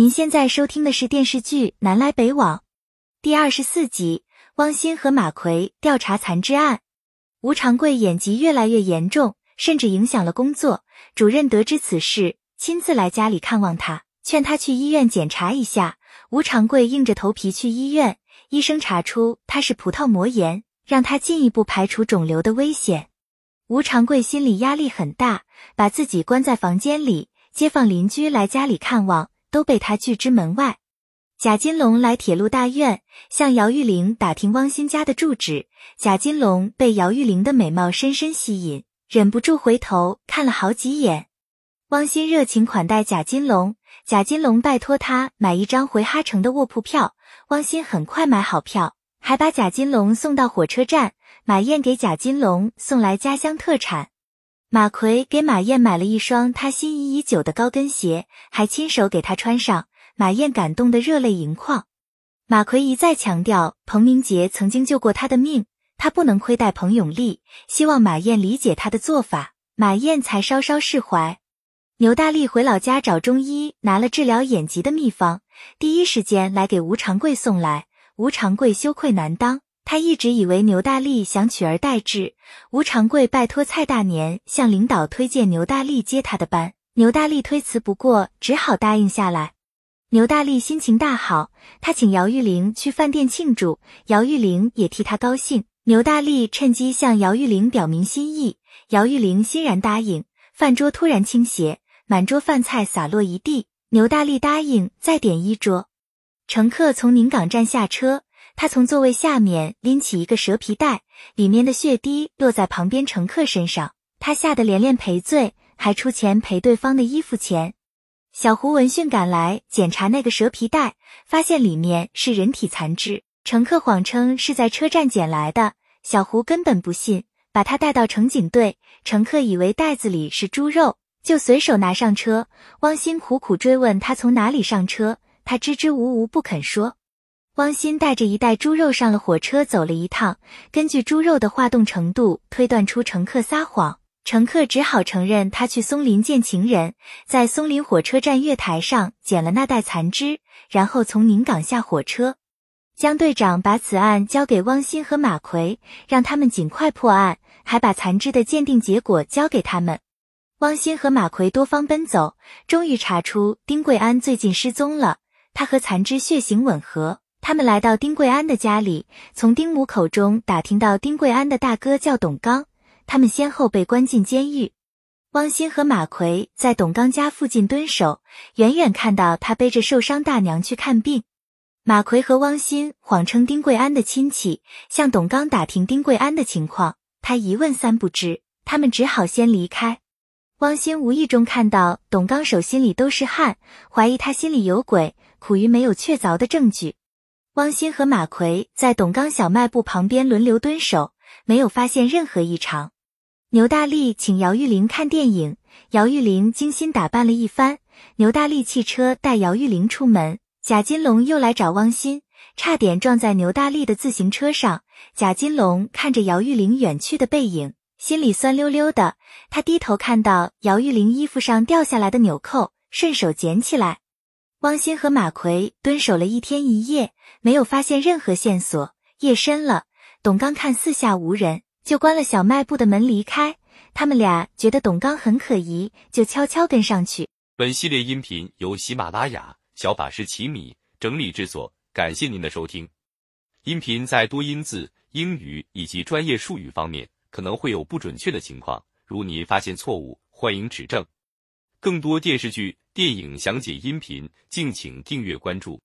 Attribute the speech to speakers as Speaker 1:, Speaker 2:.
Speaker 1: 您现在收听的是电视剧《南来北往》第二十四集，汪鑫和马奎调查残肢案。吴长贵眼疾越来越严重，甚至影响了工作。主任得知此事，亲自来家里看望他，劝他去医院检查一下。吴长贵硬着头皮去医院，医生查出他是葡萄膜炎，让他进一步排除肿瘤的危险。吴长贵心里压力很大，把自己关在房间里，街坊邻居来家里看望。都被他拒之门外。贾金龙来铁路大院，向姚玉玲打听汪鑫家的住址。贾金龙被姚玉玲的美貌深深吸引，忍不住回头看了好几眼。汪鑫热情款待贾金龙，贾金龙拜托他买一张回哈城的卧铺票。汪鑫很快买好票，还把贾金龙送到火车站。马燕给贾金龙送来家乡特产。马奎给马燕买了一双他心仪已久的高跟鞋，还亲手给她穿上。马燕感动得热泪盈眶。马奎一再强调，彭明杰曾经救过他的命，他不能亏待彭永利，希望马燕理解他的做法，马燕才稍稍释怀。牛大力回老家找中医，拿了治疗眼疾的秘方，第一时间来给吴长贵送来。吴长贵羞愧难当。他一直以为牛大力想取而代之，吴长贵拜托蔡大年向领导推荐牛大力接他的班，牛大力推辞不过，只好答应下来。牛大力心情大好，他请姚玉玲去饭店庆祝，姚玉玲也替他高兴。牛大力趁机向姚玉玲表明心意，姚玉玲欣然答应。饭桌突然倾斜，满桌饭菜洒落一地，牛大力答应再点一桌。乘客从宁港站下车。他从座位下面拎起一个蛇皮袋，里面的血滴落在旁边乘客身上。他吓得连连赔罪，还出钱赔对方的衣服钱。小胡闻讯赶来检查那个蛇皮袋，发现里面是人体残肢。乘客谎称是在车站捡来的，小胡根本不信，把他带到乘警队。乘客以为袋子里是猪肉，就随手拿上车。汪鑫苦苦追问他从哪里上车，他支支吾吾不肯说。汪鑫带着一袋猪肉上了火车，走了一趟。根据猪肉的化冻程度推断出乘客撒谎，乘客只好承认他去松林见情人，在松林火车站月台上捡了那袋残肢，然后从宁港下火车。江队长把此案交给汪鑫和马奎，让他们尽快破案，还把残肢的鉴定结果交给他们。汪鑫和马奎多方奔走，终于查出丁桂安最近失踪了，他和残肢血型吻合。他们来到丁贵安的家里，从丁母口中打听到丁贵安的大哥叫董刚，他们先后被关进监狱。汪鑫和马奎在董刚家附近蹲守，远远看到他背着受伤大娘去看病。马奎和汪鑫谎称丁贵安的亲戚，向董刚打听丁贵安的情况，他一问三不知，他们只好先离开。汪鑫无意中看到董刚手心里都是汗，怀疑他心里有鬼，苦于没有确凿的证据。汪鑫和马奎在董刚小卖部旁边轮流蹲守，没有发现任何异常。牛大力请姚玉玲看电影，姚玉玲精心打扮了一番。牛大力汽车带姚玉玲出门，贾金龙又来找汪鑫，差点撞在牛大力的自行车上。贾金龙看着姚玉玲远去的背影，心里酸溜溜的。他低头看到姚玉玲衣服上掉下来的纽扣，顺手捡起来。汪鑫和马奎蹲守了一天一夜，没有发现任何线索。夜深了，董刚看四下无人，就关了小卖部的门离开。他们俩觉得董刚很可疑，就悄悄跟上去。
Speaker 2: 本系列音频由喜马拉雅小法师奇米整理制作，感谢您的收听。音频在多音字、英语以及专业术语方面可能会有不准确的情况，如您发现错误，欢迎指正。更多电视剧、电影详解音频，敬请订阅关注。